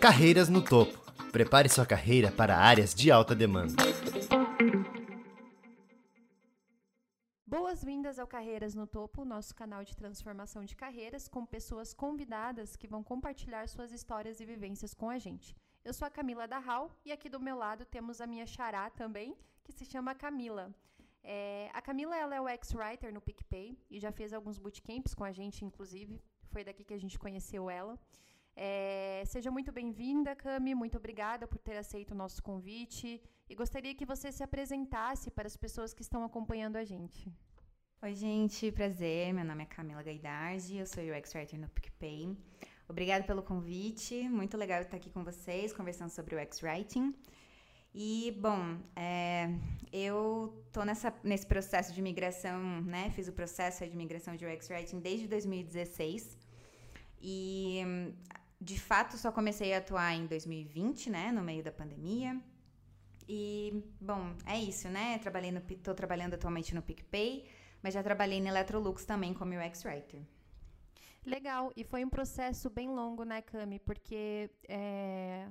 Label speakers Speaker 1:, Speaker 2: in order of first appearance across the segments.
Speaker 1: Carreiras no topo. Prepare sua carreira para áreas de alta demanda.
Speaker 2: Boas-vindas ao Carreiras no Topo, nosso canal de transformação de carreiras, com pessoas convidadas que vão compartilhar suas histórias e vivências com a gente. Eu sou a Camila Darral e aqui do meu lado temos a minha xará também, que se chama Camila. É, a Camila ela é o ex-writer no PicPay e já fez alguns bootcamps com a gente, inclusive. Foi daqui que a gente conheceu ela. É, seja muito bem-vinda, Cami. Muito obrigada por ter aceito o nosso convite. E gostaria que você se apresentasse para as pessoas que estão acompanhando a gente.
Speaker 3: Oi, gente. Prazer. Meu nome é Camila Gaidardi. Eu sou UX Writer no PicPay. Obrigada pelo convite. Muito legal estar aqui com vocês, conversando sobre o X-Writing. E, bom, é, eu tô nessa, nesse processo de migração, né? Fiz o processo de migração de UX Writing desde 2016. E, de fato, só comecei a atuar em 2020, né? No meio da pandemia. E, bom, é isso, né? Trabalhei no, tô trabalhando atualmente no PicPay, mas já trabalhei na Electrolux também como UX Writer.
Speaker 2: Legal, e foi um processo bem longo, né, Cami? Porque é,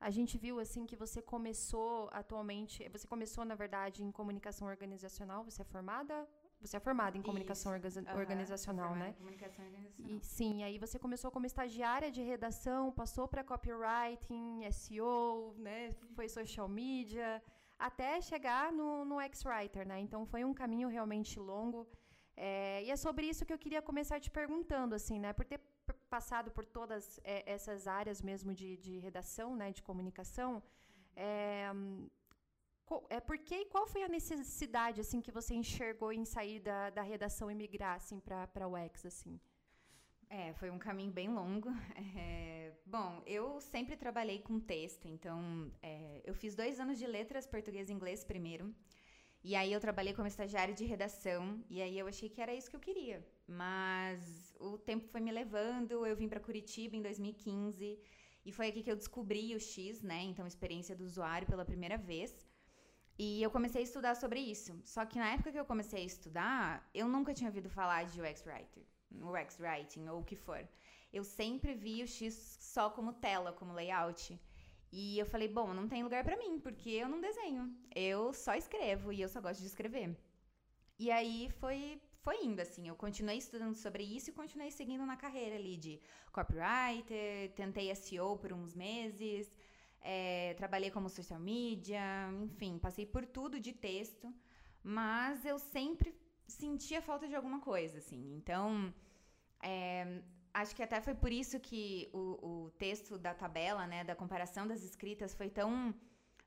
Speaker 2: a gente viu assim que você começou atualmente, você começou na verdade em comunicação organizacional, você é formada? Você é formada em comunicação orga uhum, organizacional, né?
Speaker 3: Comunicação organizacional.
Speaker 2: E, sim, aí você começou como estagiária de redação, passou para copywriting, SEO, né? Foi social media, até chegar no, no X-Writer, né? Então foi um caminho realmente longo. É, e é sobre isso que eu queria começar te perguntando, assim, né? Por ter passado por todas é, essas áreas mesmo de, de redação, né, de comunicação, é, é porque e qual foi a necessidade assim que você enxergou em sair da, da redação e migrar assim para o X assim?
Speaker 3: É, foi um caminho bem longo. É, bom, eu sempre trabalhei com texto, então é, eu fiz dois anos de letras português e inglês primeiro. E aí eu trabalhei como estagiária de redação, e aí eu achei que era isso que eu queria. Mas o tempo foi me levando, eu vim para Curitiba em 2015 e foi aqui que eu descobri o X, né? Então, experiência do usuário pela primeira vez. E eu comecei a estudar sobre isso. Só que na época que eu comecei a estudar, eu nunca tinha ouvido falar de UX Writer, UX Writing ou o que for. Eu sempre vi o X só como tela, como layout. E eu falei, bom, não tem lugar para mim, porque eu não desenho. Eu só escrevo e eu só gosto de escrever. E aí foi foi indo, assim. Eu continuei estudando sobre isso e continuei seguindo na carreira ali de copywriter, tentei SEO por uns meses, é, trabalhei como social media, enfim, passei por tudo de texto, mas eu sempre sentia falta de alguma coisa, assim. Então, é, acho que até foi por isso que o, o texto da tabela, né, da comparação das escritas foi tão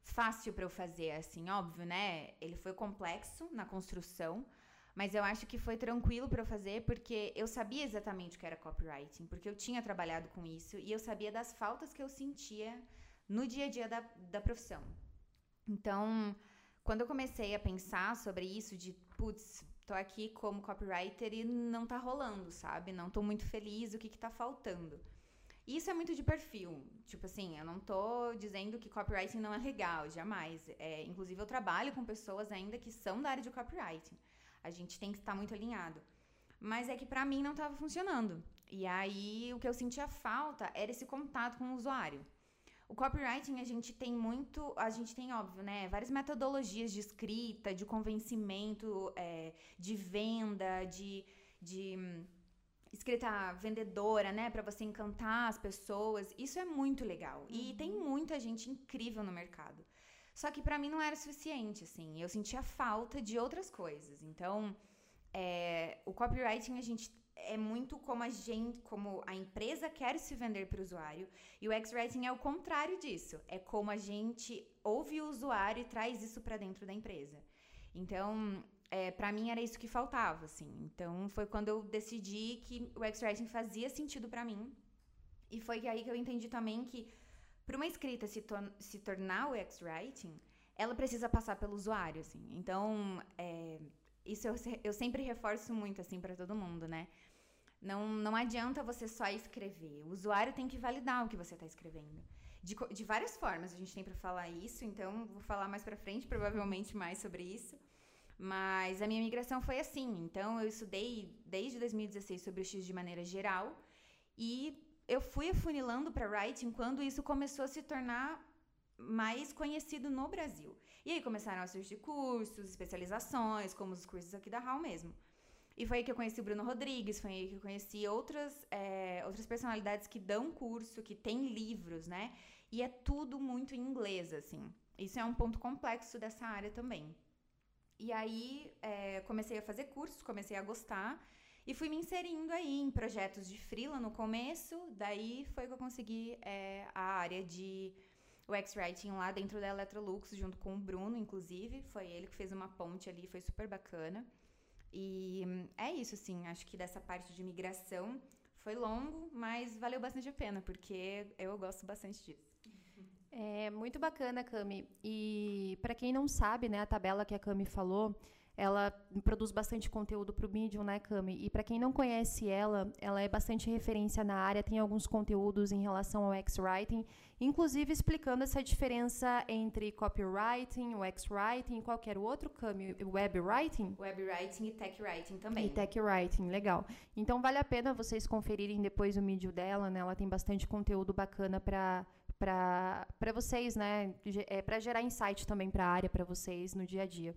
Speaker 3: fácil para eu fazer, assim, óbvio, né? Ele foi complexo na construção, mas eu acho que foi tranquilo para eu fazer porque eu sabia exatamente o que era copywriting, porque eu tinha trabalhado com isso e eu sabia das faltas que eu sentia no dia a dia da, da profissão. Então, quando eu comecei a pensar sobre isso, de putz, tô aqui como copywriter e não tá rolando, sabe? Não tô muito feliz, o que que tá faltando? Isso é muito de perfil. Tipo assim, eu não tô dizendo que copywriting não é legal, jamais. É, inclusive, eu trabalho com pessoas ainda que são da área de copywriting. A gente tem que estar muito alinhado. Mas é que para mim não estava funcionando. E aí o que eu sentia falta era esse contato com o usuário. O copywriting a gente tem muito, a gente tem óbvio, né, várias metodologias de escrita, de convencimento, é, de venda, de, de hum, escrita vendedora, né, para você encantar as pessoas. Isso é muito legal uhum. e tem muita gente incrível no mercado. Só que para mim não era suficiente, assim. Eu sentia falta de outras coisas. Então, é, o copywriting a gente é muito como a gente, como a empresa quer se vender para o usuário, e o X-Writing é o contrário disso. É como a gente ouve o usuário e traz isso para dentro da empresa. Então, é, para mim era isso que faltava, assim. Então, foi quando eu decidi que o X-Writing fazia sentido para mim. E foi aí que eu entendi também que para uma escrita se, se tornar o X-Writing, ela precisa passar pelo usuário, assim. Então, é, isso eu, eu sempre reforço muito, assim, para todo mundo, né? Não, não adianta você só escrever. O usuário tem que validar o que você está escrevendo. De, de várias formas a gente tem para falar isso, então vou falar mais para frente, provavelmente mais sobre isso. Mas a minha migração foi assim. Então eu estudei desde 2016 sobre o X de maneira geral e eu fui afunilando para writing quando isso começou a se tornar mais conhecido no Brasil. E aí começaram a surgir cursos, especializações, como os cursos aqui da HAL mesmo. E foi aí que eu conheci o Bruno Rodrigues, foi aí que eu conheci outras, é, outras personalidades que dão curso, que têm livros, né? E é tudo muito em inglês, assim. Isso é um ponto complexo dessa área também. E aí é, comecei a fazer cursos, comecei a gostar e fui me inserindo aí em projetos de freela no começo. Daí foi que eu consegui é, a área de UX Writing lá dentro da Electrolux, junto com o Bruno, inclusive. Foi ele que fez uma ponte ali, foi super bacana. E é isso, assim, acho que dessa parte de migração foi longo, mas valeu bastante a pena, porque eu gosto bastante disso.
Speaker 2: É muito bacana, Cami. E para quem não sabe, né, a tabela que a Cami falou, ela produz bastante conteúdo para o Medium, né, Cami? E para quem não conhece ela, ela é bastante referência na área, tem alguns conteúdos em relação ao X-Writing, inclusive explicando essa diferença entre copywriting, o X-Writing e qualquer outro, Cami, web writing?
Speaker 3: Web writing e tech writing também.
Speaker 2: E tech writing, legal. Então vale a pena vocês conferirem depois o Medium dela, né? Ela tem bastante conteúdo bacana para para vocês, né? É, para gerar insight também para a área, para vocês no dia a dia.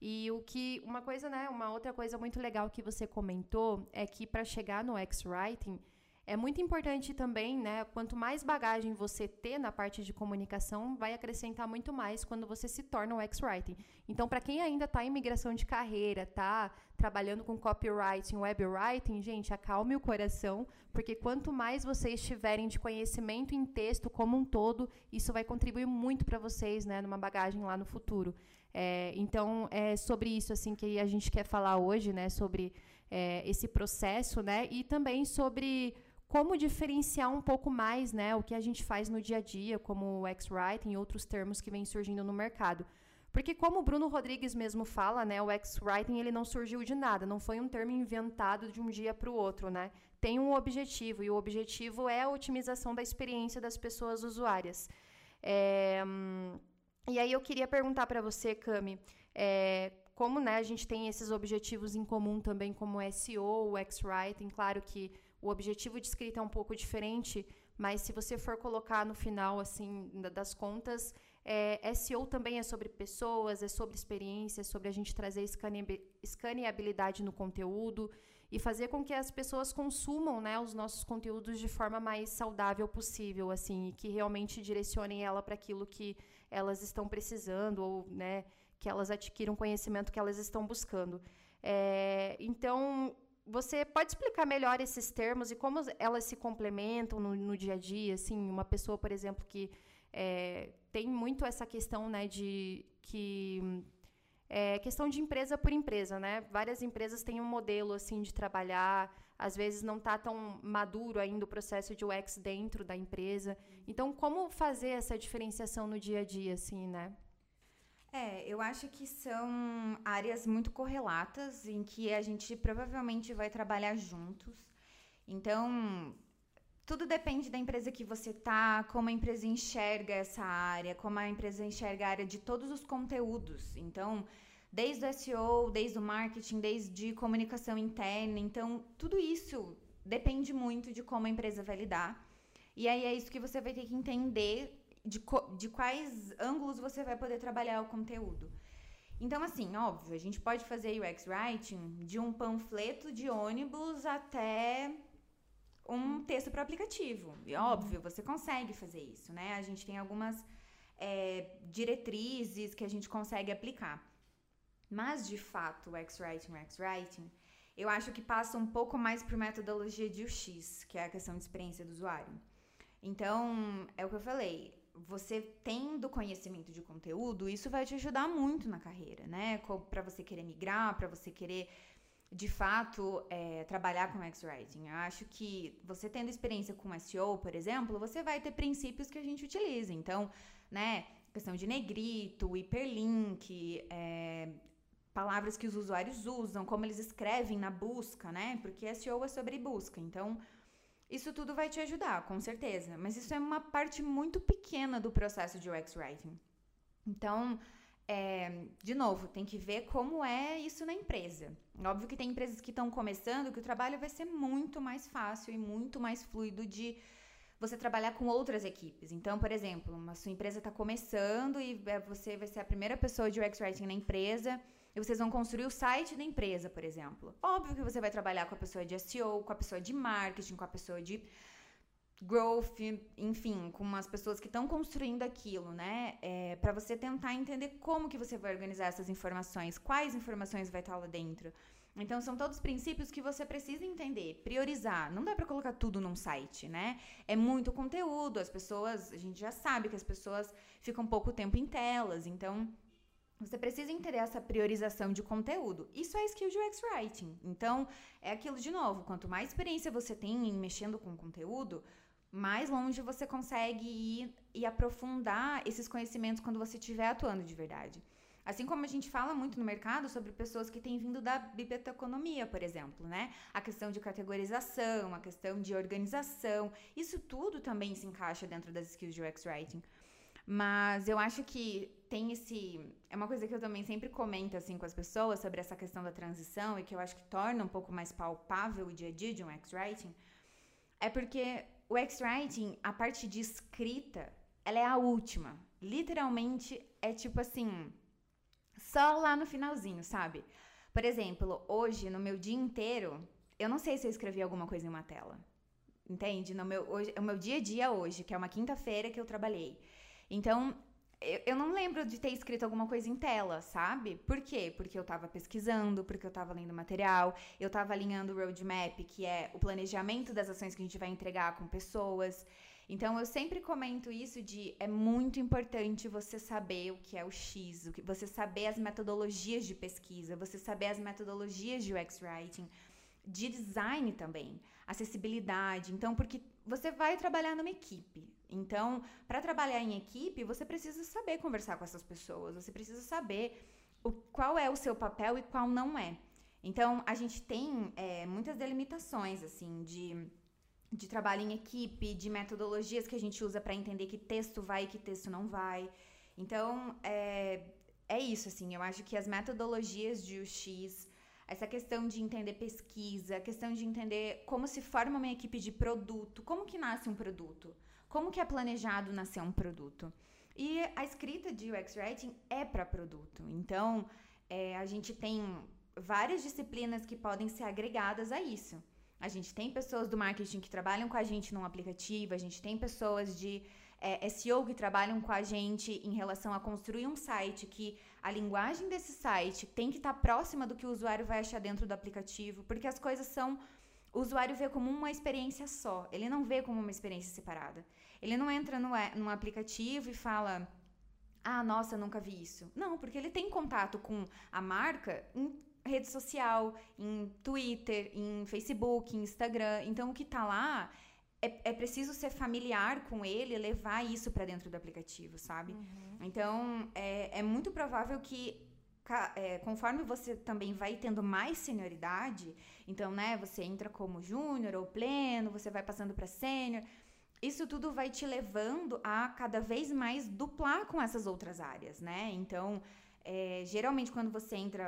Speaker 2: E o que uma coisa, né, uma outra coisa muito legal que você comentou é que para chegar no X-Writing é muito importante também, né? Quanto mais bagagem você ter na parte de comunicação, vai acrescentar muito mais quando você se torna um X-Writing. Então, para quem ainda está em migração de carreira, está trabalhando com copywriting, webwriting, gente, acalme o coração, porque quanto mais vocês tiverem de conhecimento em texto como um todo, isso vai contribuir muito para vocês, né? Numa bagagem lá no futuro. É, então, é sobre isso assim que a gente quer falar hoje, né? Sobre é, esse processo, né? E também sobre como diferenciar um pouco mais, né? O que a gente faz no dia a dia, como o X-Writing e outros termos que vêm surgindo no mercado. Porque como o Bruno Rodrigues mesmo fala, né, o X-Writing ele não surgiu de nada, não foi um termo inventado de um dia para o outro, né? Tem um objetivo e o objetivo é a otimização da experiência das pessoas usuárias. É, hum, e aí eu queria perguntar para você, Cami, é, como né, a gente tem esses objetivos em comum também, como SEO, X-Writing, claro que o objetivo de escrita é um pouco diferente, mas se você for colocar no final assim das contas, é, SEO também é sobre pessoas, é sobre experiência, é sobre a gente trazer escaneabilidade no conteúdo e fazer com que as pessoas consumam né, os nossos conteúdos de forma mais saudável possível, assim, e que realmente direcionem ela para aquilo que elas estão precisando ou né, que elas adquiram conhecimento que elas estão buscando. É, então, você pode explicar melhor esses termos e como elas se complementam no, no dia a dia? Assim, uma pessoa, por exemplo, que é, tem muito essa questão né, de que é questão de empresa por empresa, né? Várias empresas têm um modelo assim de trabalhar, às vezes não está tão maduro ainda o processo de UX dentro da empresa. Então, como fazer essa diferenciação no dia a dia, assim, né?
Speaker 3: É, eu acho que são áreas muito correlatas em que a gente provavelmente vai trabalhar juntos. Então, tudo depende da empresa que você tá, como a empresa enxerga essa área, como a empresa enxerga a área de todos os conteúdos. Então, desde o SEO, desde o marketing, desde comunicação interna. Então, tudo isso depende muito de como a empresa vai lidar. E aí é isso que você vai ter que entender de, de quais ângulos você vai poder trabalhar o conteúdo. Então, assim, óbvio, a gente pode fazer UX Writing de um panfleto de ônibus até um texto para aplicativo. E óbvio, você consegue fazer isso, né? A gente tem algumas é, diretrizes que a gente consegue aplicar. Mas, de fato, o X-Writing, o X-Writing, eu acho que passa um pouco mais por metodologia de UX, que é a questão de experiência do usuário. Então, é o que eu falei você tendo conhecimento de conteúdo, isso vai te ajudar muito na carreira, né? Para você querer migrar, para você querer de fato é, trabalhar com X-Writing. Eu acho que você tendo experiência com SEO, por exemplo, você vai ter princípios que a gente utiliza. Então, né, questão de negrito, hiperlink, é, palavras que os usuários usam, como eles escrevem na busca, né? Porque SEO é sobre busca. Então, isso tudo vai te ajudar, com certeza. Mas isso é uma parte muito pequena do processo de UX Writing. Então, é, de novo, tem que ver como é isso na empresa. Óbvio que tem empresas que estão começando que o trabalho vai ser muito mais fácil e muito mais fluido de você trabalhar com outras equipes. Então, por exemplo, uma sua empresa está começando e é, você vai ser a primeira pessoa de UX Writing na empresa e vocês vão construir o site da empresa, por exemplo. Óbvio que você vai trabalhar com a pessoa de SEO, com a pessoa de marketing, com a pessoa de growth, enfim, com as pessoas que estão construindo aquilo, né? É, para você tentar entender como que você vai organizar essas informações, quais informações vai estar lá dentro. Então são todos princípios que você precisa entender, priorizar. Não dá para colocar tudo num site, né? É muito conteúdo, as pessoas, a gente já sabe que as pessoas ficam pouco tempo em telas, então você precisa entender essa priorização de conteúdo. Isso é skill de UX Writing. Então, é aquilo de novo, quanto mais experiência você tem em mexendo com conteúdo, mais longe você consegue ir e aprofundar esses conhecimentos quando você estiver atuando de verdade. Assim como a gente fala muito no mercado sobre pessoas que têm vindo da biblioteconomia, por exemplo, né? A questão de categorização, a questão de organização, isso tudo também se encaixa dentro das skills de UX Writing. Mas eu acho que tem esse. É uma coisa que eu também sempre comento assim com as pessoas sobre essa questão da transição e que eu acho que torna um pouco mais palpável o dia a dia de um UX Writing. É porque o X-Writing, a parte de escrita, ela é a última. Literalmente, é tipo assim, só lá no finalzinho, sabe? Por exemplo, hoje, no meu dia inteiro, eu não sei se eu escrevi alguma coisa em uma tela. Entende? No meu, hoje, o meu dia a dia hoje, que é uma quinta-feira que eu trabalhei. Então, eu, eu não lembro de ter escrito alguma coisa em tela, sabe? Por quê? Porque eu tava pesquisando, porque eu tava lendo material, eu tava alinhando o roadmap, que é o planejamento das ações que a gente vai entregar com pessoas. Então eu sempre comento isso de é muito importante você saber o que é o X, o que, você saber as metodologias de pesquisa, você saber as metodologias de UX writing, de design também, acessibilidade. Então, porque você vai trabalhar numa equipe. Então, para trabalhar em equipe, você precisa saber conversar com essas pessoas, você precisa saber o, qual é o seu papel e qual não é. Então, a gente tem é, muitas delimitações, assim, de, de trabalho em equipe, de metodologias que a gente usa para entender que texto vai e que texto não vai. Então, é, é isso, assim, eu acho que as metodologias de UX, essa questão de entender pesquisa, a questão de entender como se forma uma equipe de produto, como que nasce um produto como que é planejado nascer um produto. E a escrita de UX Writing é para produto. Então, é, a gente tem várias disciplinas que podem ser agregadas a isso. A gente tem pessoas do marketing que trabalham com a gente num aplicativo, a gente tem pessoas de é, SEO que trabalham com a gente em relação a construir um site que a linguagem desse site tem que estar tá próxima do que o usuário vai achar dentro do aplicativo, porque as coisas são. O usuário vê como uma experiência só, ele não vê como uma experiência separada. Ele não entra no, num aplicativo e fala: Ah, nossa, nunca vi isso. Não, porque ele tem contato com a marca em rede social, em Twitter, em Facebook, em Instagram. Então, o que tá lá é, é preciso ser familiar com ele, levar isso para dentro do aplicativo, sabe? Uhum. Então, é, é muito provável que é, conforme você também vai tendo mais senioridade, então, né, você entra como júnior ou pleno, você vai passando para sênior, isso tudo vai te levando a cada vez mais duplar com essas outras áreas, né? Então, é, geralmente quando você entra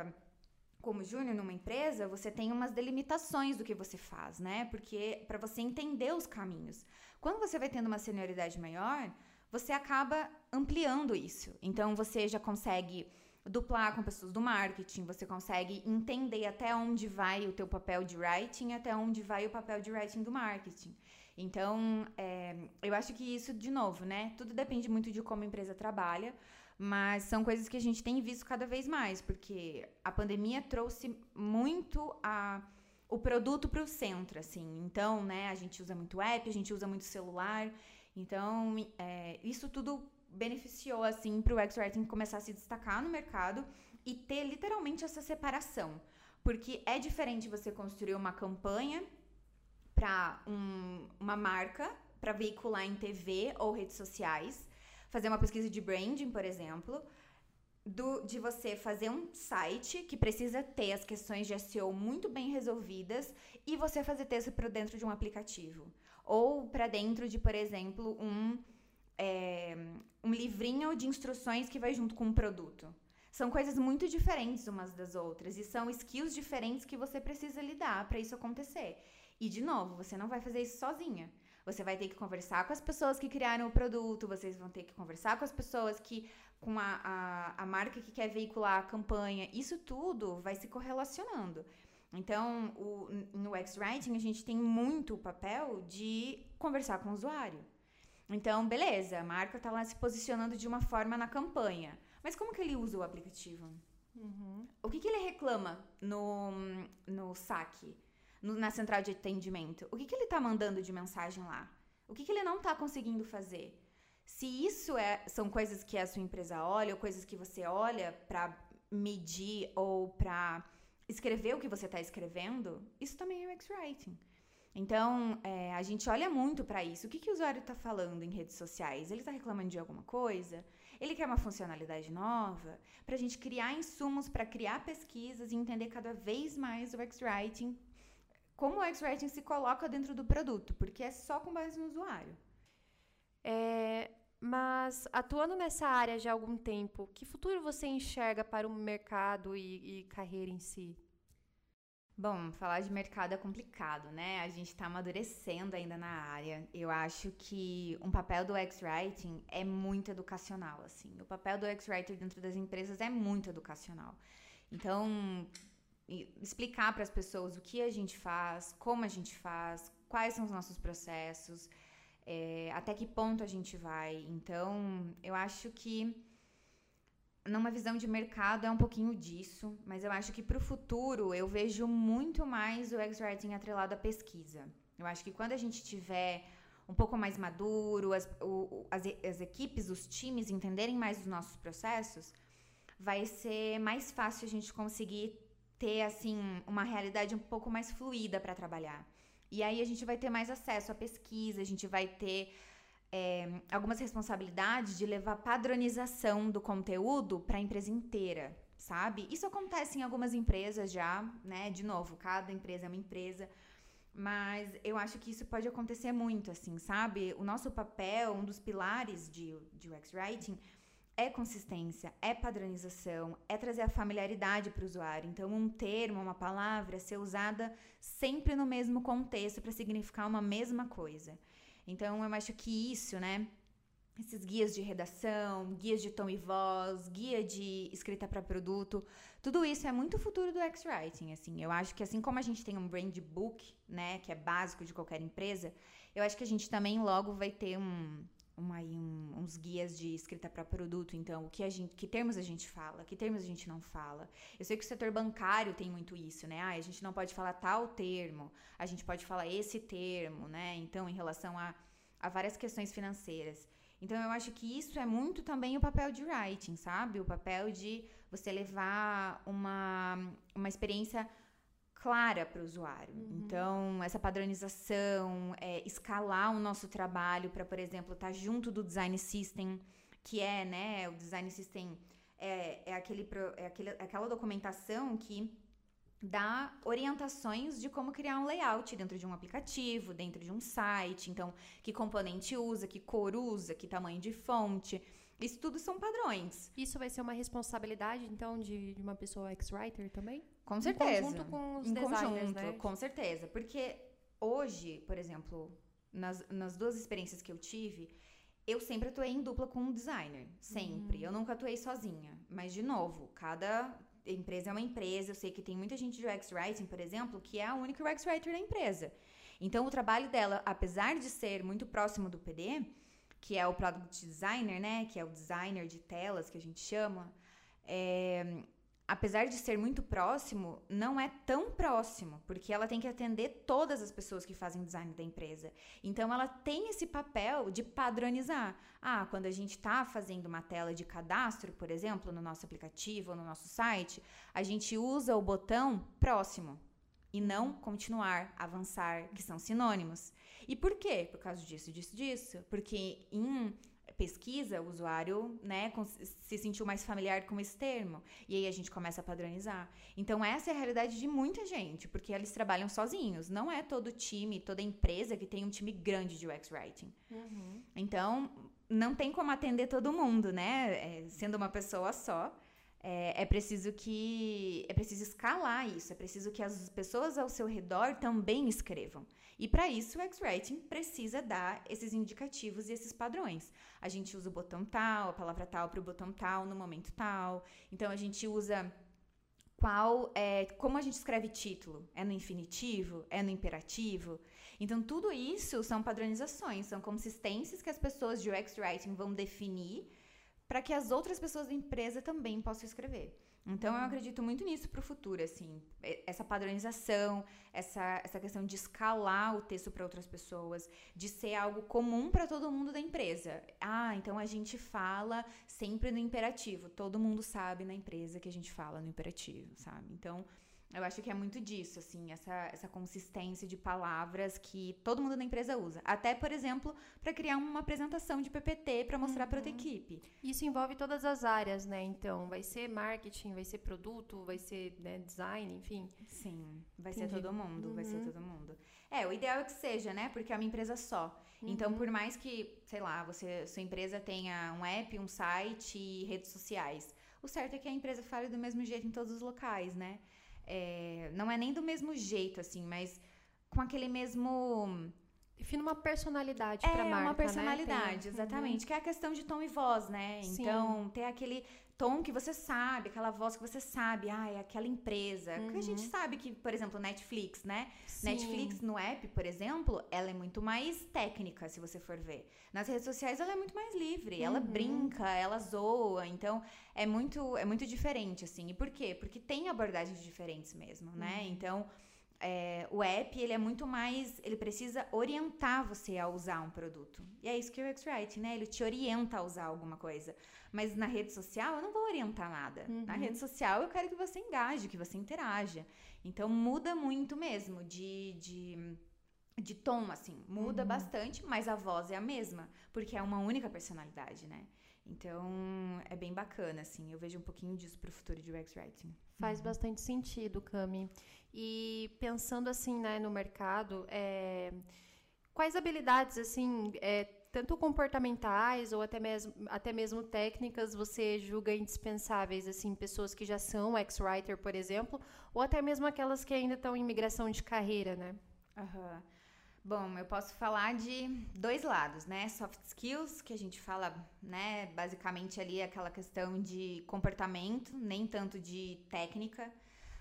Speaker 3: como júnior numa empresa, você tem umas delimitações do que você faz, né? Porque para você entender os caminhos. Quando você vai tendo uma senioridade maior, você acaba ampliando isso. Então você já consegue duplar com pessoas do marketing, você consegue entender até onde vai o teu papel de writing, até onde vai o papel de writing do marketing. Então, é, eu acho que isso, de novo, né? Tudo depende muito de como a empresa trabalha, mas são coisas que a gente tem visto cada vez mais, porque a pandemia trouxe muito a, o produto para o centro, assim. Então, né, a gente usa muito app, a gente usa muito celular. Então, é, isso tudo beneficiou, assim, para o X-Writing começar a se destacar no mercado e ter literalmente essa separação. Porque é diferente você construir uma campanha para um, uma marca para veicular em TV ou redes sociais, fazer uma pesquisa de branding, por exemplo, do, de você fazer um site que precisa ter as questões de SEO muito bem resolvidas e você fazer texto para dentro de um aplicativo ou para dentro de, por exemplo, um é, um livrinho de instruções que vai junto com um produto. são coisas muito diferentes umas das outras e são skills diferentes que você precisa lidar para isso acontecer. E de novo, você não vai fazer isso sozinha. Você vai ter que conversar com as pessoas que criaram o produto, vocês vão ter que conversar com as pessoas que. com a, a, a marca que quer veicular a campanha. Isso tudo vai se correlacionando. Então, o, no X-Writing, a gente tem muito o papel de conversar com o usuário. Então, beleza, a marca está lá se posicionando de uma forma na campanha. Mas como que ele usa o aplicativo? Uhum. O que, que ele reclama no, no saque, no, na central de atendimento? O que, que ele está mandando de mensagem lá? O que, que ele não está conseguindo fazer? Se isso é, são coisas que a sua empresa olha, ou coisas que você olha para medir ou para escrever o que você está escrevendo, isso também é o X-Writing. Então, é, a gente olha muito para isso. O que, que o usuário está falando em redes sociais? Ele está reclamando de alguma coisa? Ele quer uma funcionalidade nova? Para a gente criar insumos para criar pesquisas e entender cada vez mais o X-Writing, como o X-Writing se coloca dentro do produto, porque é só com base no usuário.
Speaker 2: É, mas atuando nessa área já há algum tempo, que futuro você enxerga para o mercado e, e carreira em si?
Speaker 3: Bom, falar de mercado é complicado, né? A gente está amadurecendo ainda na área. Eu acho que um papel do X-Writing é muito educacional, assim. O papel do X-Writer dentro das empresas é muito educacional. Então, explicar para as pessoas o que a gente faz, como a gente faz, quais são os nossos processos, é, até que ponto a gente vai. Então, eu acho que numa visão de mercado é um pouquinho disso, mas eu acho que para o futuro eu vejo muito mais o X-Writing atrelado à pesquisa. Eu acho que quando a gente tiver um pouco mais maduro, as, o, as, as equipes, os times entenderem mais os nossos processos, vai ser mais fácil a gente conseguir ter assim uma realidade um pouco mais fluida para trabalhar. E aí a gente vai ter mais acesso à pesquisa, a gente vai ter é, algumas responsabilidades de levar padronização do conteúdo para a empresa inteira, sabe? Isso acontece em algumas empresas já, né? De novo, cada empresa é uma empresa. Mas eu acho que isso pode acontecer muito, assim, sabe? O nosso papel, um dos pilares de, de UX Writing, é consistência, é padronização, é trazer a familiaridade para o usuário. Então, um termo, uma palavra, ser usada sempre no mesmo contexto para significar uma mesma coisa. Então, eu acho que isso, né? Esses guias de redação, guias de tom e voz, guia de escrita para produto, tudo isso é muito futuro do X-Writing, assim. Eu acho que assim como a gente tem um brand book, né, que é básico de qualquer empresa, eu acho que a gente também logo vai ter um, uma, um, uns guias de escrita para produto, então, o que a gente, que termos a gente fala, que termos a gente não fala. Eu sei que o setor bancário tem muito isso, né? Ah, a gente não pode falar tal termo, a gente pode falar esse termo, né? Então, em relação a, a várias questões financeiras. Então, eu acho que isso é muito também o papel de writing, sabe? O papel de você levar uma, uma experiência clara para o usuário. Uhum. Então, essa padronização, é, escalar o nosso trabalho para, por exemplo, estar tá junto do design system, que é, né, o design system é, é, aquele, é aquele, aquela documentação que dá orientações de como criar um layout dentro de um aplicativo, dentro de um site. Então, que componente usa, que cor usa, que tamanho de fonte. Isso tudo são padrões.
Speaker 2: Isso vai ser uma responsabilidade, então, de, de uma pessoa ex-writer também?
Speaker 3: Com certeza. Em
Speaker 2: conjunto com os em designers, conjunto, né?
Speaker 3: Com certeza. Porque hoje, por exemplo, nas, nas duas experiências que eu tive, eu sempre atuei em dupla com um designer. Sempre. Hum. Eu nunca atuei sozinha. Mas, de novo, cada empresa é uma empresa. Eu sei que tem muita gente de UX Writing, por exemplo, que é a única UX Writer da empresa. Então, o trabalho dela, apesar de ser muito próximo do PD, que é o Product Designer, né? Que é o designer de telas que a gente chama. É, apesar de ser muito próximo, não é tão próximo, porque ela tem que atender todas as pessoas que fazem design da empresa. Então, ela tem esse papel de padronizar. Ah, quando a gente está fazendo uma tela de cadastro, por exemplo, no nosso aplicativo ou no nosso site, a gente usa o botão próximo e não continuar, avançar, que são sinônimos. E por quê? Por causa disso, disso, disso. Porque em pesquisa, o usuário né, se sentiu mais familiar com esse termo. E aí a gente começa a padronizar. Então, essa é a realidade de muita gente, porque eles trabalham sozinhos. Não é todo time, toda empresa que tem um time grande de UX Writing. Uhum. Então, não tem como atender todo mundo, né? É, sendo uma pessoa só. é, é, preciso que é preciso escalar isso, é preciso que as pessoas ao seu redor também escrevam. E para isso o X-Writing precisa dar esses indicativos e esses padrões. A gente usa o botão tal, a palavra tal para o botão tal no momento tal. Então a gente usa qual é como a gente escreve título é no infinitivo é no imperativo então tudo isso são padronizações são consistências que as pessoas de UX writing vão definir para que as outras pessoas da empresa também possam escrever. Então eu uhum. acredito muito nisso para o futuro, assim, essa padronização, essa, essa questão de escalar o texto para outras pessoas, de ser algo comum para todo mundo da empresa. Ah, então a gente fala sempre no imperativo. Todo mundo sabe na empresa que a gente fala no imperativo, sabe? Então eu acho que é muito disso, assim, essa, essa consistência de palavras que todo mundo na empresa usa. Até, por exemplo, para criar uma apresentação de PPT para mostrar uhum. para outra equipe.
Speaker 2: Isso envolve todas as áreas, né? Então, vai ser marketing, vai ser produto, vai ser né, design, enfim.
Speaker 3: Sim, vai Entendi. ser todo mundo, uhum. vai ser uhum. todo mundo. É, o ideal é que seja, né? Porque é uma empresa só. Então, uhum. Então, por mais que, sei lá, você, sua empresa tenha um app, um site e redes sociais, o certo é que a empresa fale do mesmo jeito em todos os locais, né? É, não é nem do mesmo jeito, assim, mas com aquele mesmo.
Speaker 2: Define uma personalidade é, pra marca,
Speaker 3: É, uma personalidade, né? exatamente. Uhum. Que é a questão de tom e voz, né? Sim. Então, ter aquele tom que você sabe, aquela voz que você sabe, ah, é aquela empresa. Uhum. Porque a gente uhum. sabe que, por exemplo, Netflix, né? Sim. Netflix no app, por exemplo, ela é muito mais técnica, se você for ver. Nas redes sociais ela é muito mais livre, uhum. ela brinca, ela zoa, então é muito é muito diferente assim. E por quê? Porque tem abordagens diferentes mesmo, né? Uhum. Então, é, o app ele é muito mais, ele precisa orientar você a usar um produto. E é isso que o X-Writing, né? Ele te orienta a usar alguma coisa. Mas na rede social eu não vou orientar nada. Uhum. Na rede social eu quero que você engaje, que você interaja. Então muda muito mesmo de, de, de tom, assim. Muda uhum. bastante, mas a voz é a mesma. Porque é uma única personalidade, né? Então, é bem bacana, assim. Eu vejo um pouquinho disso pro futuro de UX Writing.
Speaker 2: Faz uhum. bastante sentido, Cami. E pensando, assim, né, no mercado, é... quais habilidades, assim, é, tanto comportamentais ou até mesmo, até mesmo técnicas você julga indispensáveis, assim, pessoas que já são ex-writer, por exemplo, ou até mesmo aquelas que ainda estão em migração de carreira, né?
Speaker 3: Uhum. Bom, eu posso falar de dois lados, né? Soft skills, que a gente fala, né, basicamente ali aquela questão de comportamento, nem tanto de técnica.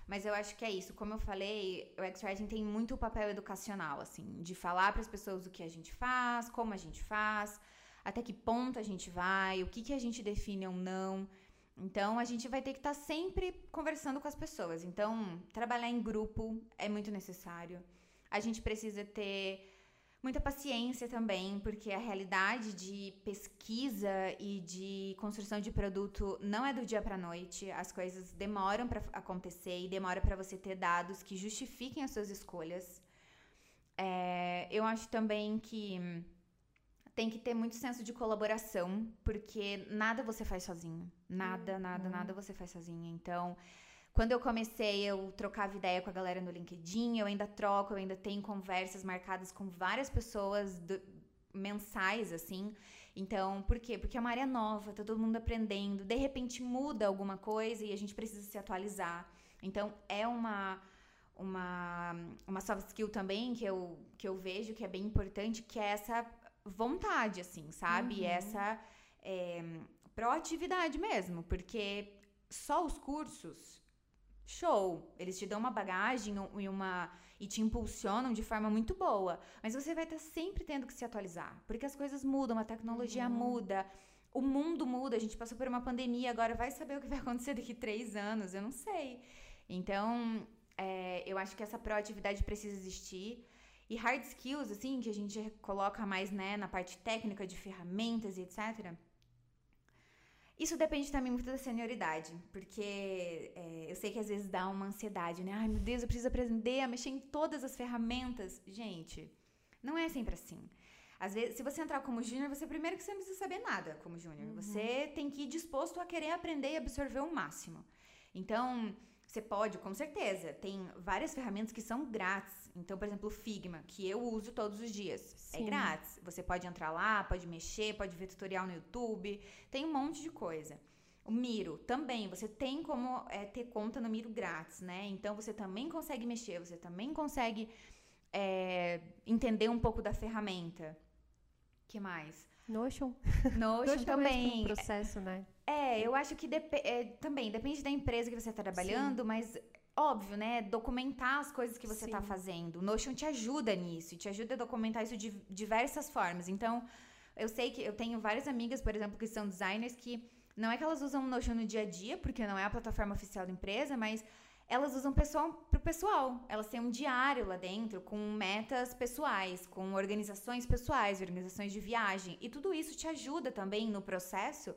Speaker 3: Mas eu acho que é isso. Como eu falei, o X-Writing tem muito papel educacional, assim, de falar para as pessoas o que a gente faz, como a gente faz, até que ponto a gente vai, o que, que a gente define ou não. Então, a gente vai ter que estar tá sempre conversando com as pessoas. Então, trabalhar em grupo é muito necessário. A gente precisa ter muita paciência também, porque a realidade de pesquisa e de construção de produto não é do dia para noite. As coisas demoram para acontecer e demora para você ter dados que justifiquem as suas escolhas. É, eu acho também que tem que ter muito senso de colaboração, porque nada você faz sozinho. Nada, nada, uhum. nada você faz sozinho. Então, quando eu comecei, eu trocava ideia com a galera no LinkedIn, eu ainda troco, eu ainda tenho conversas marcadas com várias pessoas do, mensais, assim. Então, por quê? Porque é uma área nova, tá todo mundo aprendendo, de repente muda alguma coisa e a gente precisa se atualizar. Então, é uma uma, uma soft skill também que eu, que eu vejo que é bem importante, que é essa vontade, assim, sabe? Uhum. Essa é, proatividade mesmo, porque só os cursos show. Eles te dão uma bagagem e uma e te impulsionam de forma muito boa, mas você vai estar sempre tendo que se atualizar, porque as coisas mudam, a tecnologia uhum. muda, o mundo muda. A gente passou por uma pandemia, agora vai saber o que vai acontecer daqui três anos, eu não sei. Então, é, eu acho que essa proatividade precisa existir. E hard skills, assim, que a gente coloca mais né, na parte técnica de ferramentas e etc isso depende também muito da senioridade, porque é, eu sei que às vezes dá uma ansiedade, né? Ai, meu Deus, eu preciso aprender a mexer em todas as ferramentas. Gente, não é sempre assim. Às vezes, se você entrar como júnior, você primeiro que você não precisa saber nada como júnior. Uhum. Você tem que ir disposto a querer aprender e absorver o máximo. Então, você pode, com certeza. Tem várias ferramentas que são grátis. Então, por exemplo, o Figma, que eu uso todos os dias. É Sim. É grátis. Você pode entrar lá, pode mexer, pode ver tutorial no YouTube. Tem um monte de coisa. O Miro também, você tem como é, ter conta no Miro grátis, né? Então você também consegue mexer, você também consegue é, entender um pouco da ferramenta. que mais?
Speaker 2: Notion.
Speaker 3: Notion,
Speaker 2: Notion
Speaker 3: também.
Speaker 2: É um processo, né?
Speaker 3: É, eu acho que dep é, também depende da empresa que você está trabalhando, Sim. mas óbvio, né? Documentar as coisas que você está fazendo. O Notion te ajuda nisso, te ajuda a documentar isso de diversas formas. Então, eu sei que eu tenho várias amigas, por exemplo, que são designers que não é que elas usam o Notion no dia a dia, porque não é a plataforma oficial da empresa, mas elas usam pessoal pro pessoal. Elas têm um diário lá dentro com metas pessoais, com organizações pessoais, organizações de viagem. E tudo isso te ajuda também no processo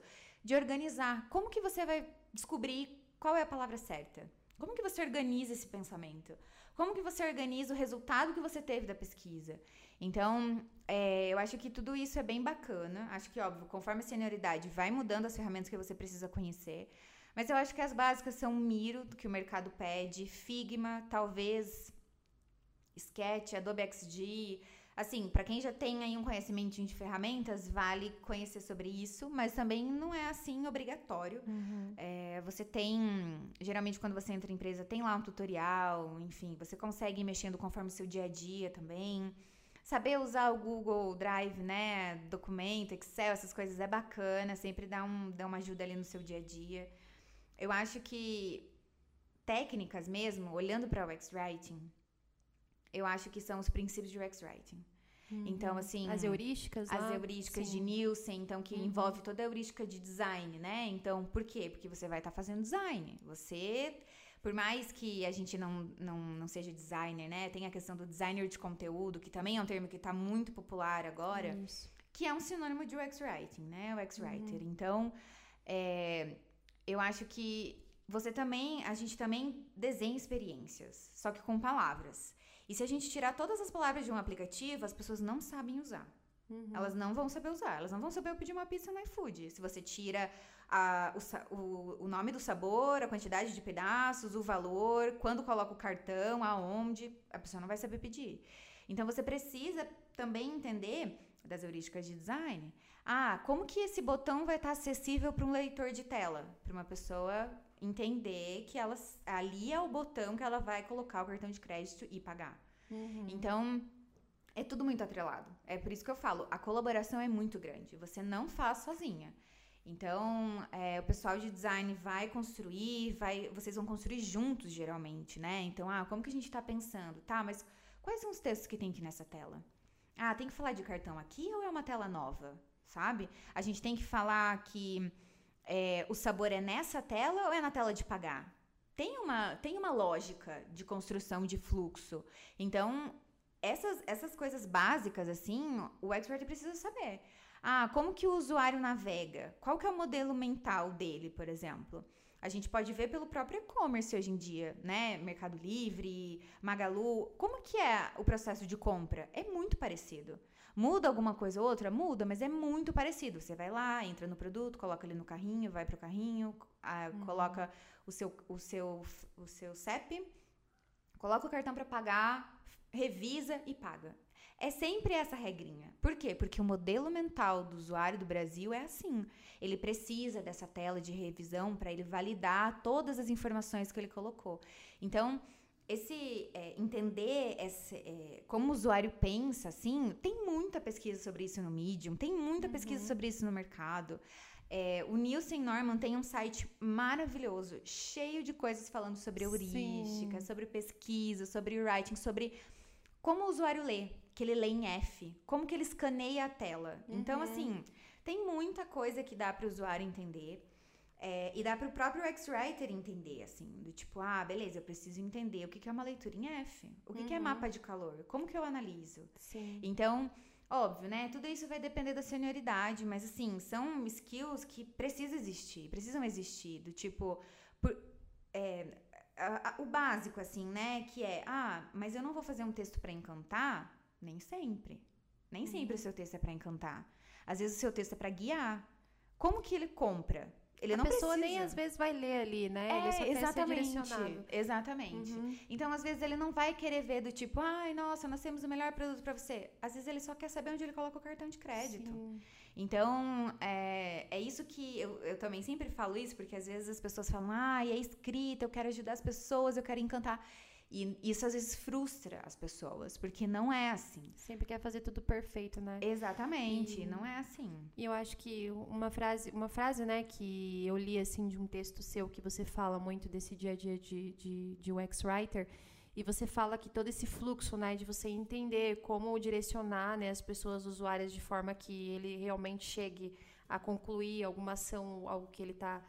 Speaker 3: de organizar. Como que você vai descobrir qual é a palavra certa? Como que você organiza esse pensamento? Como que você organiza o resultado que você teve da pesquisa? Então, é, eu acho que tudo isso é bem bacana. Acho que, óbvio, conforme a senioridade vai mudando as ferramentas que você precisa conhecer. Mas eu acho que as básicas são Miro, que o mercado pede, Figma, talvez Sketch, Adobe XD. Assim, para quem já tem aí um conhecimento de ferramentas, vale conhecer sobre isso, mas também não é assim obrigatório. Uhum. É, você tem, geralmente quando você entra em empresa, tem lá um tutorial, enfim, você consegue ir mexendo conforme o seu dia a dia também. Saber usar o Google Drive, né? Documento, Excel, essas coisas é bacana, sempre dá, um, dá uma ajuda ali no seu dia a dia. Eu acho que técnicas mesmo, olhando para o X-Writing, eu acho que são os princípios de UX Writing. Uhum. Então, assim.
Speaker 2: As heurísticas,
Speaker 3: As lá? heurísticas Sim. de Nielsen, então, que uhum. envolve toda a heurística de design, né? Então, por quê? Porque você vai estar tá fazendo design. Você por mais que a gente não, não, não seja designer, né? Tem a questão do designer de conteúdo, que também é um termo que está muito popular agora, Isso. que é um sinônimo de UX Writing, né? UX uhum. Writer. Então, é, eu acho que você também, a gente também desenha experiências, só que com palavras. E se a gente tirar todas as palavras de um aplicativo, as pessoas não sabem usar. Uhum. Elas não vão saber usar, elas não vão saber pedir uma pizza no iFood. Se você tira a, o, o, nome do sabor, a quantidade de pedaços, o valor, quando coloca o cartão, aonde, a pessoa não vai saber pedir. Então você precisa também entender das heurísticas de design. Ah, como que esse botão vai estar acessível para um leitor de tela? Para uma pessoa entender que ela, ali é o botão que ela vai colocar o cartão de crédito e pagar. Uhum. Então, é tudo muito atrelado. É por isso que eu falo, a colaboração é muito grande. Você não faz sozinha. Então, é, o pessoal de design vai construir, vai, vocês vão construir juntos, geralmente, né? Então, ah, como que a gente está pensando? Tá, mas quais são os textos que tem aqui nessa tela? Ah, tem que falar de cartão aqui ou é uma tela nova? Sabe? A gente tem que falar que é, o sabor é nessa tela ou é na tela de pagar? Tem uma, tem uma lógica de construção de fluxo. Então, essas, essas coisas básicas, assim, o expert precisa saber. Ah, como que o usuário navega? Qual que é o modelo mental dele, por exemplo? A gente pode ver pelo próprio e-commerce hoje em dia, né? Mercado Livre, Magalu. Como que é o processo de compra? É muito parecido. Muda alguma coisa ou outra? Muda, mas é muito parecido. Você vai lá, entra no produto, coloca ele no carrinho, vai pro carrinho, ah, uhum. coloca o seu, o, seu, o seu CEP, coloca o cartão para pagar, revisa e paga. É sempre essa regrinha. Por quê? Porque o modelo mental do usuário do Brasil é assim. Ele precisa dessa tela de revisão para ele validar todas as informações que ele colocou. Então, esse é, entender esse, é, como o usuário pensa, assim, tem muita pesquisa sobre isso no Medium, tem muita uhum. pesquisa sobre isso no mercado. É, o Nielsen Norman tem um site maravilhoso, cheio de coisas falando sobre heurística, Sim. sobre pesquisa, sobre writing, sobre como o usuário lê que ele lê em F, como que ele escaneia a tela. Então, uhum. Então, assim, tem muita coisa que dá para o usuário entender. É, e dá para o próprio X-Writer entender, assim, do tipo, ah, beleza, eu preciso entender o que, que é uma leitura em F, o que, uhum. que é uhum. mapa de calor, como que eu analiso. Sim. Então, óbvio, né? Tudo isso vai depender da senioridade, mas assim, são skills que precisam existir, precisam existir, do tipo, por, é, a, a, o básico, assim, né? Que é, ah, mas eu não vou fazer um texto para encantar, nem sempre. Nem uhum. sempre o seu texto é para encantar. Às vezes o seu texto é para guiar. Como que ele compra? Ele
Speaker 2: a
Speaker 3: não
Speaker 2: pessoa
Speaker 3: precisa.
Speaker 2: nem às vezes vai ler ali, né?
Speaker 3: É,
Speaker 2: ele só
Speaker 3: exatamente.
Speaker 2: quer ser.
Speaker 3: Exatamente.
Speaker 2: Uhum.
Speaker 3: Então, às vezes, ele não vai querer ver do tipo, ai, nossa, nós temos o melhor produto pra você. Às vezes, ele só quer saber onde ele coloca o cartão de crédito.
Speaker 2: Sim.
Speaker 3: Então, é, é isso que eu, eu também sempre falo isso, porque às vezes as pessoas falam, ai, é escrita, eu quero ajudar as pessoas, eu quero encantar. E isso às vezes frustra as pessoas, porque não é assim.
Speaker 2: Sempre quer fazer tudo perfeito, né?
Speaker 3: Exatamente,
Speaker 2: E-
Speaker 3: não é assim.
Speaker 2: E eu acho que uma frase, uma frase, né, que eu li assim de um texto seu que você fala muito desse dia a dia de, de, de UX writer, e você fala que todo esse fluxo, né, de você entender como direcionar, né, as pessoas usuárias de forma que ele realmente chegue a concluir alguma ação, algo que ele está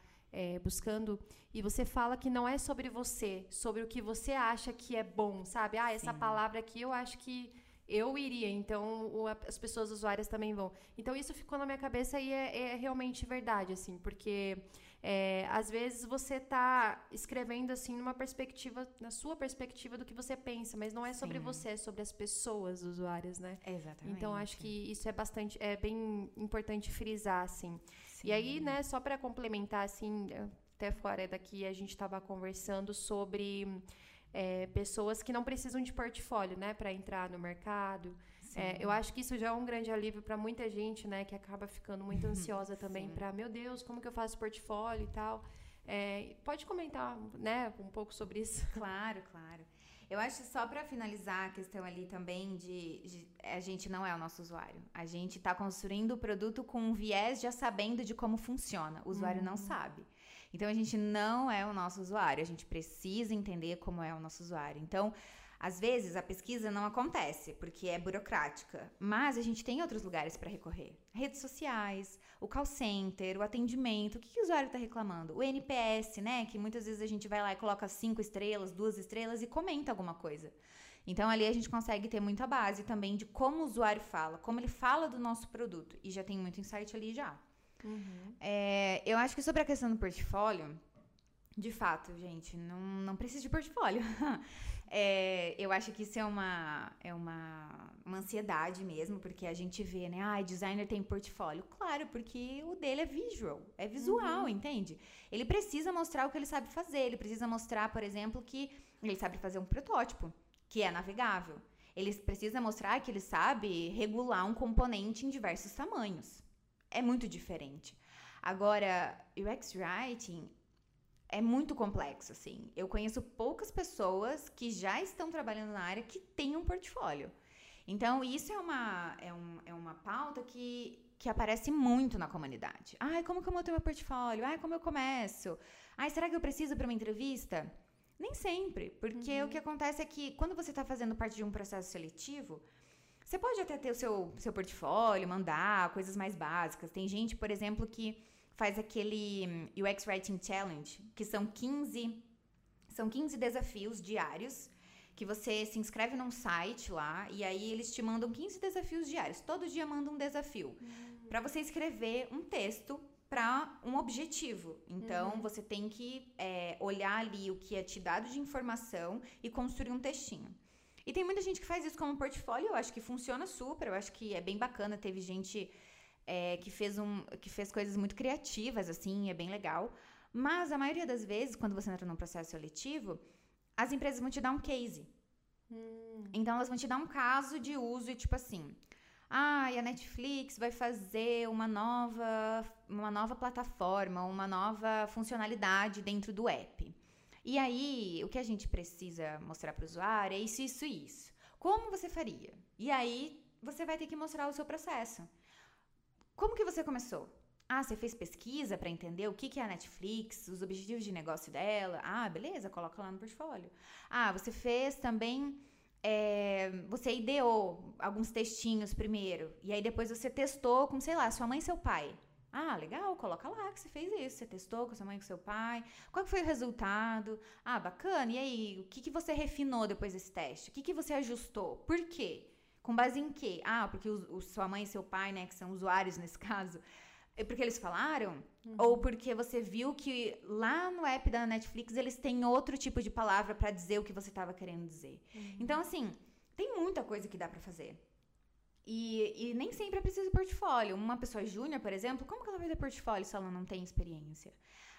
Speaker 2: buscando. E você fala que não é sobre você, sobre o que você acha que é bom, sabe? Ah, essa
Speaker 3: Sim.
Speaker 2: palavra aqui eu acho que eu iria, então as pessoas usuárias também vão. Então isso ficou na minha cabeça e é, é realmente verdade, assim, porque é, às vezes você está escrevendo assim numa perspectiva, na sua perspectiva do que você pensa, mas não é sobre
Speaker 3: Sim.
Speaker 2: você, é sobre as pessoas usuárias, né?
Speaker 3: Exatamente.
Speaker 2: Então acho que isso é bastante, é bem importante frisar, assim. E
Speaker 3: Sim.
Speaker 2: aí, né, só para complementar, assim, até fora daqui a gente estava conversando sobre é, pessoas que não precisam de portfólio, né, para entrar no mercado. É, eu acho que isso já é um grande alívio para muita gente, né, que acaba ficando muito ansiosa também para, meu Deus, como que eu faço portfólio e tal. É, pode comentar, né, um pouco sobre isso?
Speaker 3: Claro, claro. Eu acho só para finalizar a questão ali também de, de- a gente não é o nosso usuário. A gente está construindo o produto com um viés já sabendo de como funciona. O usuário não sabe. Então a gente não é o nosso usuário. A gente precisa entender como é o nosso usuário. Então, às vezes a pesquisa não acontece porque é burocrática, mas a gente tem outros lugares para recorrer. Redes sociais, o call center, o atendimento. O que, que o usuário está reclamando? O NPS, né? Que muitas vezes a gente vai lá e coloca cinco estrelas, duas estrelas e comenta alguma coisa. Então ali a gente consegue ter muita base também de como o usuário fala, como ele fala do nosso produto. E já tem muito insight ali já. É, eu acho que sobre a questão do portfólio, de fato, gente, não, não precisa de portfólio. É, eu acho que isso é uma, é uma, uma ansiedade mesmo, porque a gente vê, né? Ah, designer tem portfólio. Claro, porque o dele é visual, é visual, entende? Ele precisa mostrar o que ele sabe fazer. Ele precisa mostrar, por exemplo, que ele sabe fazer um protótipo, que é navegável. Ele precisa mostrar que ele sabe regular um componente em diversos tamanhos. É muito diferente. Agora, UX Writing é muito complexo, assim. Eu conheço poucas pessoas que já estão trabalhando na área que têm um portfólio. Então, isso é uma, é um, é uma pauta que, que aparece muito na comunidade. Ai, como que eu monto meu portfólio? Ai, como eu começo? Ai, será que eu preciso para uma entrevista? Nem sempre, porque o que acontece é que quando você está fazendo parte de um processo seletivo, você pode até ter o seu, seu portfólio, mandar coisas mais básicas. Tem gente, por exemplo, que faz aquele hum, UX Writing Challenge, que são 15, são 15 desafios diários, que você se inscreve num site lá, e aí eles te mandam 15 desafios diários. Todo dia manda um desafio. Para você escrever um texto para um objetivo. Então, você tem que é, olhar ali o que é te dado de informação e construir um textinho. E tem muita gente que faz isso como portfólio, eu acho que funciona super, eu acho que é bem bacana. Teve gente é, que, fez um, que fez coisas muito criativas, assim, é bem legal. Mas a maioria das vezes, quando você entra num processo seletivo, as empresas vão te dar um case. Então elas vão te dar um caso de uso e tipo assim. Ah, e a Netflix vai fazer uma nova, uma nova plataforma, uma nova funcionalidade dentro do app. E aí, o que a gente precisa mostrar para o usuário é isso, isso e isso. Como você faria? E aí, você vai ter que mostrar o seu processo. Como que você começou? Ah, você fez pesquisa para entender o que que é a Netflix, os objetivos de negócio dela. Ah, beleza, coloca lá no portfólio. Ah, você fez também. é, você ideou alguns textinhos primeiro. E aí depois você testou com, sei lá, sua mãe e seu pai. Ah, legal, coloca lá que você fez isso. Você testou com sua mãe e com seu pai. Qual foi o resultado? Ah, bacana. E aí, o que, que você refinou depois desse teste? O que, que você ajustou? Por quê? Com base em quê? Ah, porque o, o- sua mãe e seu pai, né, que são usuários nesse caso, é porque eles falaram? Ou porque você viu que lá no app da Netflix eles têm outro tipo de palavra pra dizer o que você estava querendo dizer? Então, assim, tem muita coisa que dá pra fazer. E, e nem sempre é preciso portfólio. Uma pessoa júnior, por exemplo, como que ela vai ter portfólio se ela não tem experiência?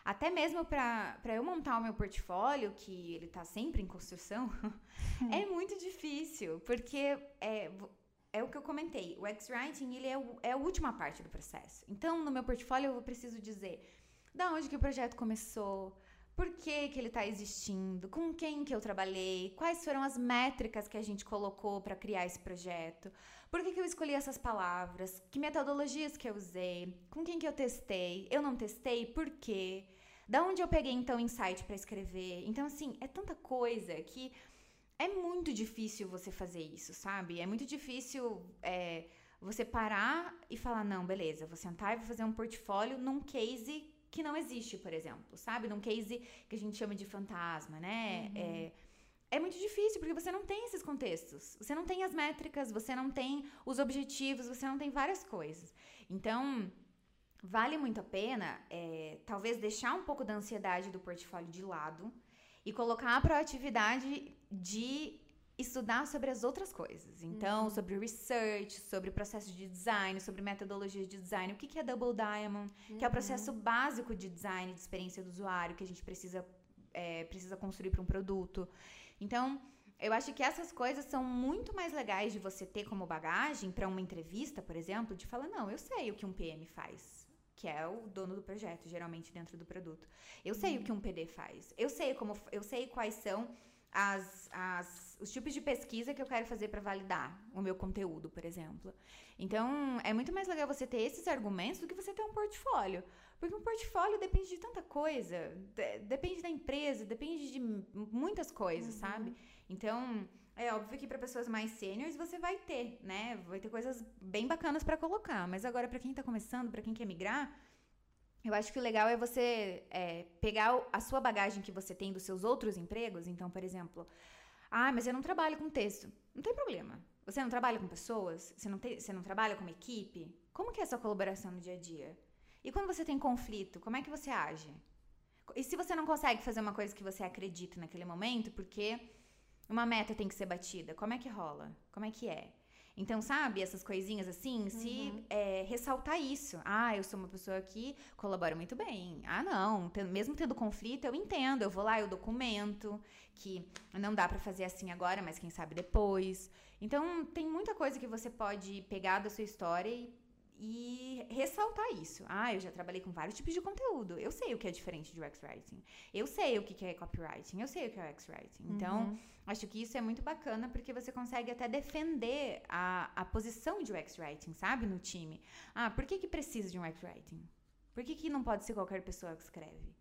Speaker 3: Até mesmo para eu montar o meu portfólio, que ele está sempre em construção, é muito difícil, porque é, é o que eu comentei. O X-Writing, ele é, o, é a última parte do processo. Então, no meu portfólio, eu preciso dizer da onde que o projeto começou, por que, que ele está existindo, com quem que eu trabalhei, quais foram as métricas que a gente colocou para criar esse projeto, por que, que eu escolhi essas palavras, que metodologias que eu usei, com quem que eu testei, eu não testei, por quê? Da onde eu peguei então insight para escrever? Então assim, é tanta coisa que é muito difícil você fazer isso, sabe? É muito difícil é, você parar e falar não, beleza, vou sentar e vou fazer um portfólio num case que não existe, por exemplo, sabe? Num case que a gente chama de fantasma, né? Uhum. É, é muito difícil porque você não tem esses contextos. Você não tem as métricas, você não tem os objetivos, você não tem várias coisas. Então, vale muito a pena, é, talvez, deixar um pouco da ansiedade do portfólio de lado e colocar a proatividade de estudar sobre as outras coisas. Então, uhum. sobre research, sobre processo de design, sobre metodologias de design, o que, que é Double Diamond, uhum. que é o processo básico de design, de experiência do usuário, que a gente precisa, é, precisa construir para um produto. Então, eu acho que essas coisas são muito mais legais de você ter como bagagem para uma entrevista, por exemplo, de falar, não, eu sei o que um PM faz que é o dono do projeto, geralmente dentro do produto. Eu sei uhum. o que um PD faz. Eu sei como eu sei quais são as, as, os tipos de pesquisa que eu quero fazer para validar o meu conteúdo, por exemplo. Então, é muito mais legal você ter esses argumentos do que você ter um portfólio. Porque um portfólio depende de tanta coisa, de, depende da empresa, depende de muitas coisas, uhum. sabe? Então, é óbvio que para pessoas mais sêniores você vai ter, né? Vai ter coisas bem bacanas para colocar. Mas agora, para quem tá começando, para quem quer migrar, eu acho que o legal é você é, pegar a sua bagagem que você tem dos seus outros empregos. Então, por exemplo, ah, mas eu não trabalho com texto. Não tem problema. Você não trabalha com pessoas? Você não, te, você não trabalha com uma equipe? Como que é a sua colaboração no dia a dia? E quando você tem conflito, como é que você age? E se você não consegue fazer uma coisa que você acredita naquele momento, porque uma meta tem que ser batida, como é que rola? Como é que é? Então, sabe, essas coisinhas assim, se uhum. é, ressaltar isso. Ah, eu sou uma pessoa que colabora muito bem. Ah, não, tendo, mesmo tendo conflito, eu entendo. Eu vou lá, eu documento que não dá para fazer assim agora, mas quem sabe depois. Então, tem muita coisa que você pode pegar da sua história e e ressaltar isso. Ah, eu já trabalhei com vários tipos de conteúdo. Eu sei o que é diferente de UX Writing. Eu sei o que é copywriting. Eu sei o que é UX Writing. Então, uhum. acho que isso é muito bacana porque você consegue até defender a, a posição de UX Writing, sabe? No time. Ah, por que, que precisa de um UX Writing? Por que, que não pode ser qualquer pessoa que escreve?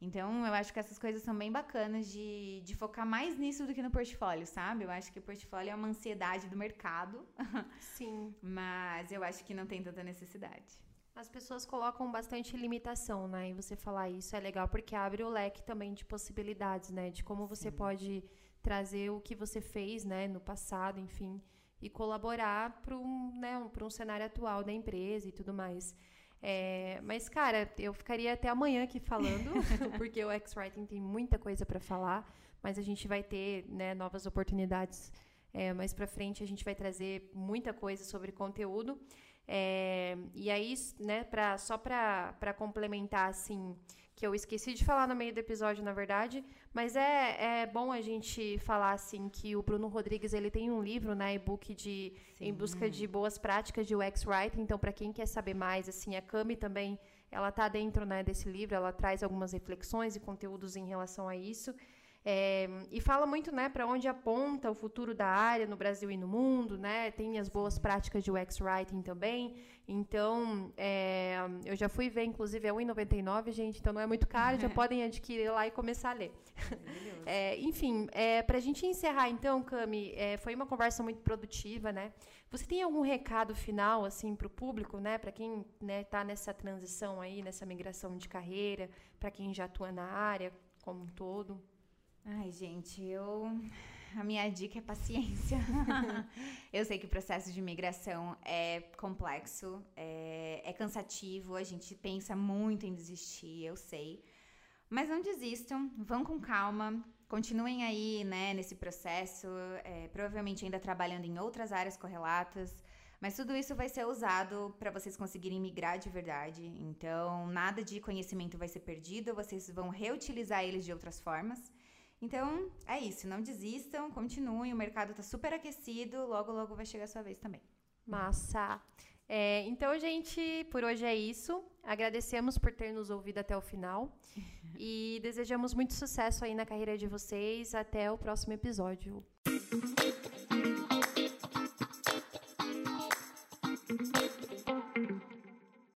Speaker 3: Então, eu acho que essas coisas são bem bacanas de, de focar mais nisso do que no portfólio, sabe? Eu acho que o portfólio é uma ansiedade do mercado.
Speaker 2: Sim.
Speaker 3: mas eu acho que não tem tanta necessidade.
Speaker 2: As pessoas colocam bastante limitação, né? E você falar isso é legal porque abre o leque também de possibilidades, né? De como você Sim. pode trazer o que você fez, né, no passado, enfim, e colaborar para um, né, um, um cenário atual da empresa e tudo mais. É, mas, cara, eu ficaria até amanhã aqui falando, porque o X-Writing tem muita coisa para falar, mas a gente vai ter né, novas oportunidades é, mais para frente. A gente vai trazer muita coisa sobre conteúdo. É, e aí, né, pra, só para complementar, assim, que eu esqueci de falar no meio do episódio, na verdade, mas é, é bom a gente falar assim que o Bruno Rodrigues ele tem um livro, né, e-book de Sim. em busca de boas práticas de UX writing. Então, para quem quer saber mais, assim, a Cami também ela tá dentro, né, desse livro. Ela traz algumas reflexões e conteúdos em relação a isso. É, e fala muito né, para onde aponta o futuro da área no Brasil e no mundo, né? Tem as boas práticas de UX Writing também. Então, é, eu já fui ver, inclusive, é R$1,99, gente, então não é muito caro, já podem adquirir lá e começar a ler. É, enfim, é, para a gente encerrar, então, Cami, é, foi uma conversa muito produtiva, né? Você tem algum recado final, assim, para o público, né? Para quem está né, tá nessa transição aí, nessa migração de carreira, para quem já atua na área como um todo?
Speaker 3: Ai, gente, eu. A minha dica é paciência. eu sei que o processo de migração é complexo, é, é, cansativo, a gente pensa muito em desistir, eu sei. Mas não desistam, vão com calma, continuem aí, né, nesse processo, é, provavelmente ainda trabalhando em outras áreas correlatas. Mas tudo isso vai ser usado para vocês conseguirem migrar de verdade. Então, nada de conhecimento vai ser perdido, vocês vão reutilizar eles de outras formas. Então, é isso. Não desistam, continuem. O mercado está super aquecido. Logo, logo vai chegar a sua vez também.
Speaker 2: Massa! É, então, gente, por hoje é isso. Agradecemos por ter nos ouvido até o final. e desejamos muito sucesso aí na carreira de vocês. Até o próximo episódio.